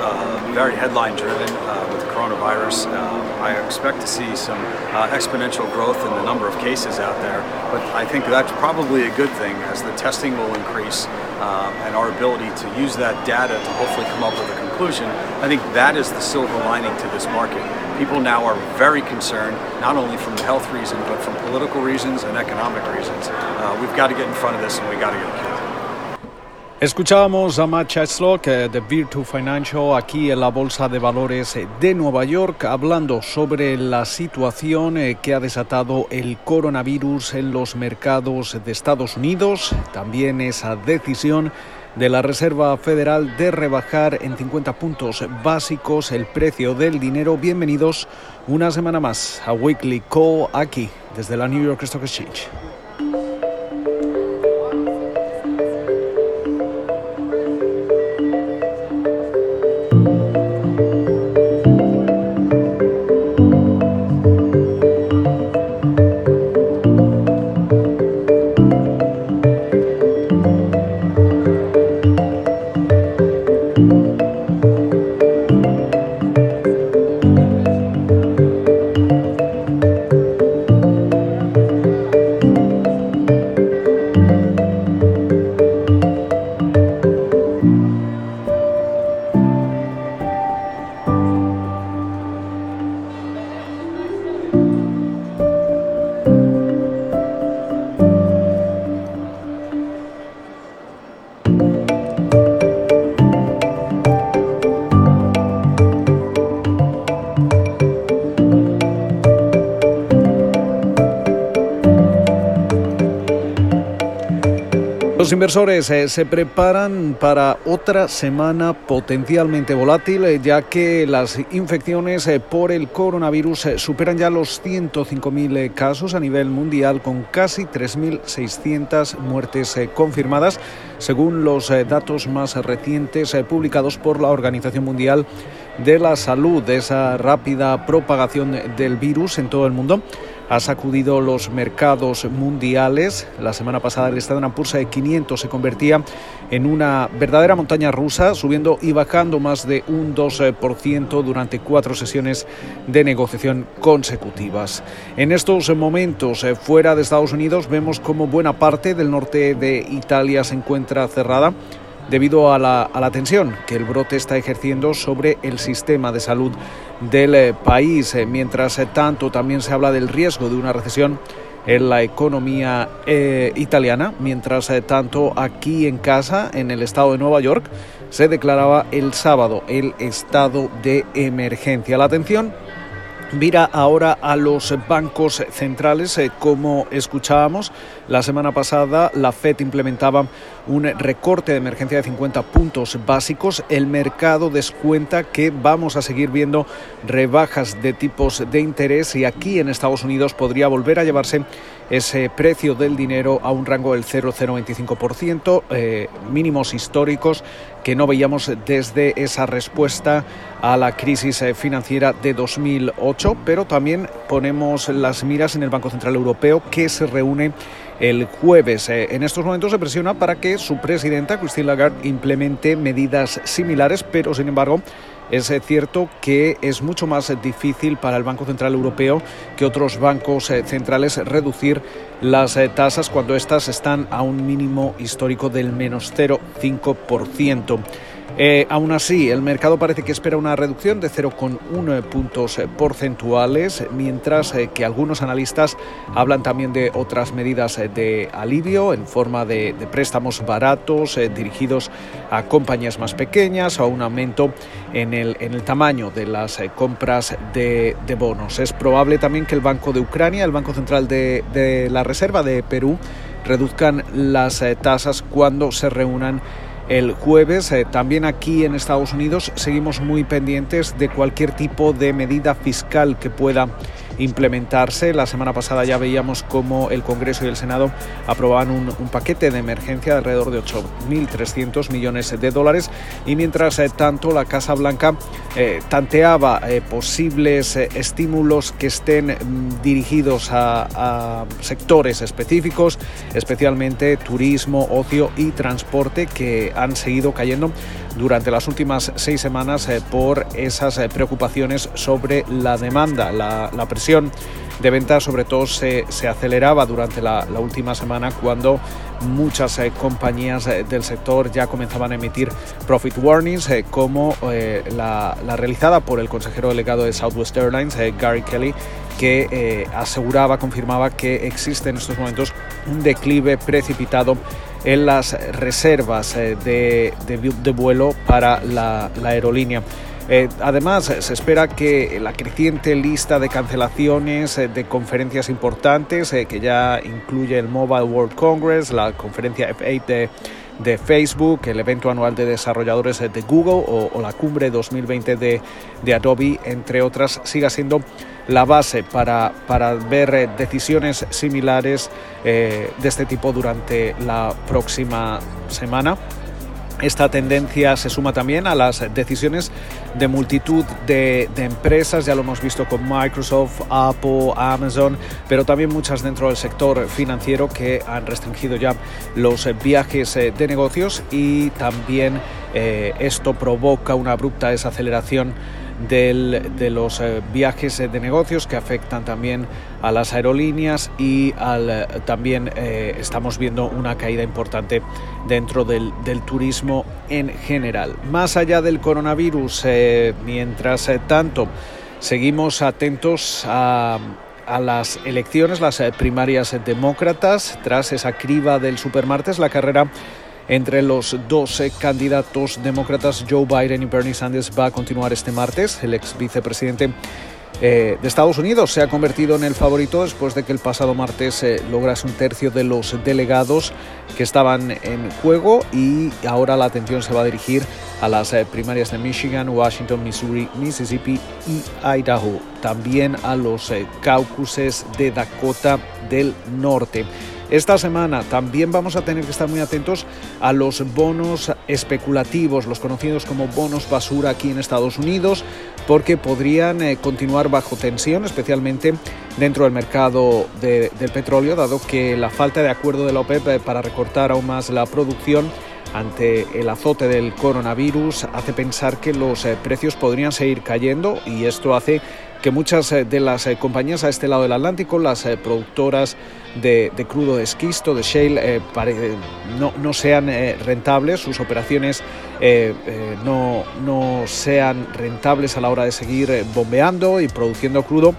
uh, very headline driven uh, with coronavirus. Uh, I expect to see some uh, exponential growth in the number of cases out there, but I think that's probably a good thing as the testing will increase uh, and our ability to use that data to hopefully come up with a conclusion. I think that is the silver lining to this market. People now are very concerned, not only from the health reason, but from political reasons and economic reasons. Uh, we've got to get in front of this and we've got to get. Escuchábamos a Matt Cheslock de Virtu Financial aquí en la Bolsa de Valores de Nueva York hablando sobre la situación eh, que ha desatado el coronavirus en los mercados de Estados Unidos, también esa decisión de la Reserva Federal de rebajar en 50 puntos básicos el precio del dinero. Bienvenidos una semana más a Weekly Call aquí desde la New York Stock Exchange. Los inversores eh, se preparan para otra semana potencialmente volátil, eh, ya que las infecciones eh, por el coronavirus superan ya los 105.000 casos a nivel mundial, con casi 3.600 muertes confirmadas, según los datos más recientes publicados por la Organización Mundial de la Salud. Esa rápida propagación del virus en todo el mundo ha sacudido los mercados mundiales. La semana pasada el Standard Poor's de 500 se convertía en una verdadera montaña rusa, subiendo y bajando más de un 2% durante cuatro sesiones de negociación consecutivas. En estos momentos, eh, fuera de Estados Unidos, vemos como buena parte del norte de Italia se encuentra cerrada debido a la, tensión que el brote está ejerciendo sobre el sistema de salud del eh, país. Eh, mientras eh, tanto, también se habla del riesgo de una recesión en la economía italiana. Mientras tanto, aquí en casa, en el estado de Nueva York, se declaraba el sábado el estado de emergencia. La atención Mira ahora a los bancos centrales, como escuchábamos la semana pasada, la Fed implementaba un recorte de emergencia de 50 puntos básicos. El mercado descuenta que vamos a seguir viendo rebajas de tipos de interés y aquí en Estados Unidos podría volver a llevarse ese precio del dinero a un rango del 0,025%, eh, mínimos históricos que no veíamos desde esa respuesta a la crisis eh, financiera de 2008, pero también ponemos las miras en el Banco Central Europeo que se reúne el jueves. Eh, en estos momentos se presiona para que su presidenta, Christine Lagarde, implemente medidas similares, pero sin embargo es eh, cierto que es mucho más difícil para el Banco Central Europeo que otros bancos eh, centrales reducir las tasas cuando éstas están a un mínimo histórico del menos 0,5%. Eh, aún así, el mercado parece que espera una reducción de 0,1 puntos porcentuales, mientras eh, que algunos analistas hablan también de otras medidas eh, de alivio en forma de, préstamos baratos dirigidos a compañías más pequeñas o un aumento en el, tamaño de las compras de, bonos. Es probable también que el Banco de Ucrania, el Banco Central de la Reserva de Perú, reduzcan las tasas cuando se reúnan el jueves. Eh, también aquí en Estados Unidos seguimos muy pendientes de cualquier tipo de medida fiscal que pueda implementarse. La semana pasada ya veíamos cómo el Congreso y el Senado aprobaban un, paquete de emergencia de alrededor de 8.300 millones de dólares y mientras eh, tanto la Casa Blanca eh, tanteaba eh, posibles estímulos que estén mm, dirigidos a, a sectores específicos, especialmente turismo, ocio y transporte que han seguido cayendo durante las últimas seis semanas por esas preocupaciones sobre la demanda, la, la presión de ventas sobre todo se, se aceleraba durante la, última semana cuando muchas eh, compañías eh, del sector ya comenzaban a emitir profit warnings eh, como la, realizada por el consejero delegado de Southwest Airlines, Gary Kelly, que aseguraba, confirmaba que existe en estos momentos un declive precipitado en las reservas de, de, vuelo para la aerolínea. Eh, además, se espera que la creciente lista de cancelaciones eh, de conferencias importantes, eh, que ya incluye el Mobile World Congress, la conferencia F8 de, Facebook, el evento anual de desarrolladores de Google o, la cumbre 2020 de, Adobe, entre otras, siga siendo la base para, ver decisiones similares eh, de este tipo durante la próxima semana. Esta tendencia se suma también a las decisiones de multitud de, empresas, ya lo hemos visto con Microsoft, Apple, Amazon, pero también muchas dentro del sector financiero que han restringido ya los viajes de negocios y también eh, esto provoca una abrupta desaceleración de los eh, viajes de negocios que afectan también a las aerolíneas y al, también eh, estamos viendo una caída importante dentro del, turismo en general. Más allá del coronavirus, eh, mientras eh, tanto seguimos atentos a a las elecciones, las primarias demócratas, tras esa criba del supermartes, la carrera entre los dos candidatos demócratas, Joe Biden y Bernie Sanders, va a continuar este martes. El ex vicepresidente eh, de Estados Unidos se ha convertido en el favorito después de que el pasado martes lograse un tercio de los delegados que estaban en juego y ahora la atención se va a dirigir a las eh, primarias de Michigan, Washington, Missouri, Mississippi y Idaho, también a los eh, caucuses de Dakota del Norte. Esta semana también vamos a tener que estar muy atentos a los bonos especulativos, los conocidos como bonos basura aquí en Estados Unidos, porque podrían eh, continuar bajo tensión, especialmente dentro del mercado de, del petróleo, dado que la falta de acuerdo de la OPEP eh, para recortar aún más la producción ante el azote del coronavirus hace pensar que los eh, precios podrían seguir cayendo y esto hace que muchas eh, de las eh, compañías a este lado del Atlántico, las productoras de, crudo de esquisto, de shale, no, sean rentables, sus operaciones no, no, sean rentables a la hora de seguir bombeando y produciendo crudo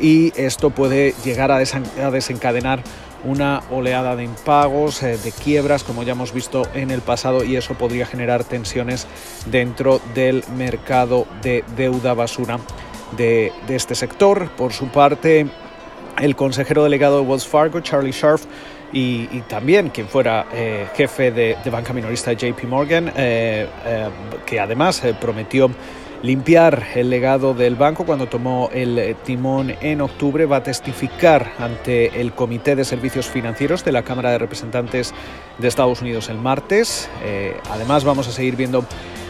y esto puede llegar a, desen, a desencadenar una oleada de impagos, eh, de quiebras, como ya hemos visto en el pasado, y eso podría generar tensiones dentro del mercado de deuda basura de, este sector. Por su parte, el consejero delegado de Wells Fargo, Charlie Sharf, y, también quien fuera eh, jefe de, de, banca minorista JP Morgan, eh, eh, que además eh, prometió limpiar el legado del banco cuando tomó el timón en octubre, va a testificar ante el Comité de Servicios Financieros de la Cámara de Representantes de Estados Unidos el martes. Eh, además, vamos a seguir viendo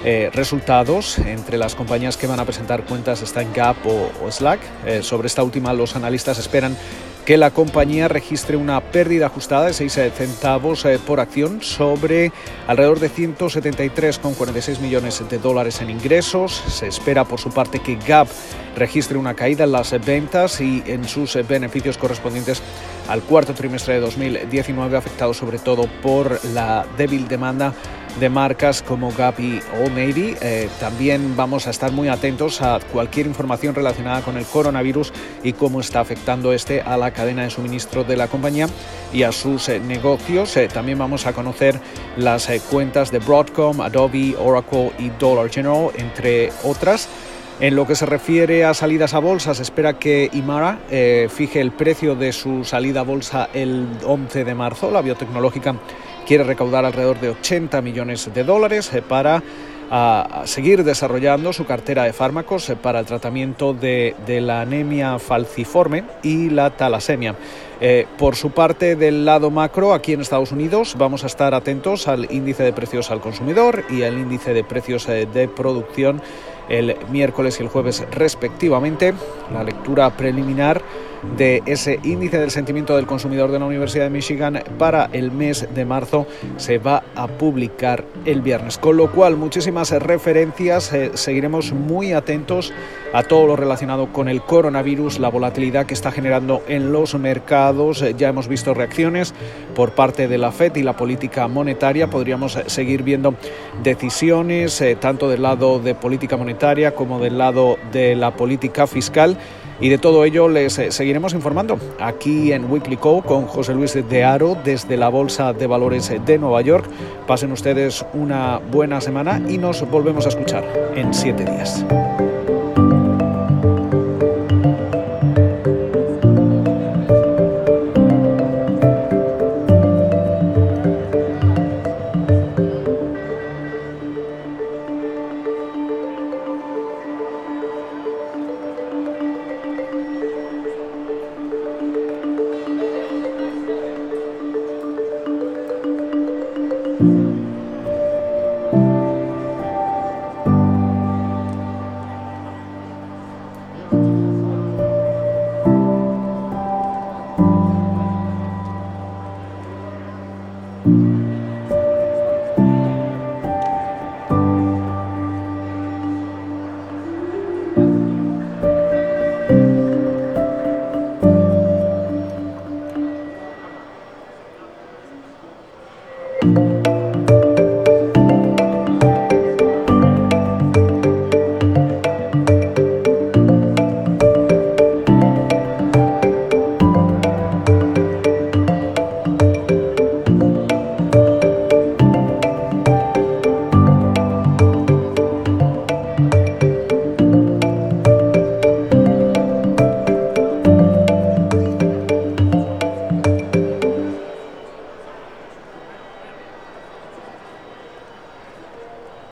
eh, resultados entre las compañías que van a presentar cuentas están Gap o, Slack. Eh, sobre esta última, los analistas esperan que la compañía registre una pérdida ajustada de 6 centavos eh, por acción sobre alrededor de 173,46 millones de dólares en ingresos. Se espera por su parte que Gap registre una caída en las ventas y en sus beneficios correspondientes al cuarto trimestre de 2019, afectado sobre todo por la débil demanda de marcas como Gap y Old Navy. Eh, también vamos a estar muy atentos a cualquier información relacionada con el coronavirus y cómo está afectando este a la cadena de suministro de la compañía y a sus eh, negocios. Eh, también vamos a conocer las cuentas de Broadcom, Adobe, Oracle y Dollar General, entre otras. En lo que se refiere a salidas a bolsa, se espera que Imara fije el precio de su salida a bolsa el 11 de marzo. La biotecnológica quiere recaudar alrededor de 80 millones de dólares eh, para a, seguir desarrollando su cartera de fármacos para el tratamiento de, la anemia falciforme y la talasemia. Eh, por su parte, del lado macro, aquí en Estados Unidos, vamos a estar atentos al índice de precios al consumidor y al índice de precios eh, de producción el miércoles y el jueves respectivamente. La lectura preliminar de ese índice del sentimiento del consumidor de la Universidad de Michigan para el mes de marzo se va a publicar el viernes. Con lo cual, muchísimas referencias, eh, seguiremos muy atentos a todo lo relacionado con el coronavirus, la volatilidad que está generando en los mercados. Eh, ya hemos visto reacciones por parte de la FED y la política monetaria. Podríamos eh, seguir viendo decisiones tanto del lado de política monetaria como del lado de la política fiscal. Y de todo ello les eh, seguiremos informando aquí en Weekly Co con José Luis de Aro desde la Bolsa de Valores de Nueva York. Pasen ustedes una buena semana y nos volvemos a escuchar en siete días.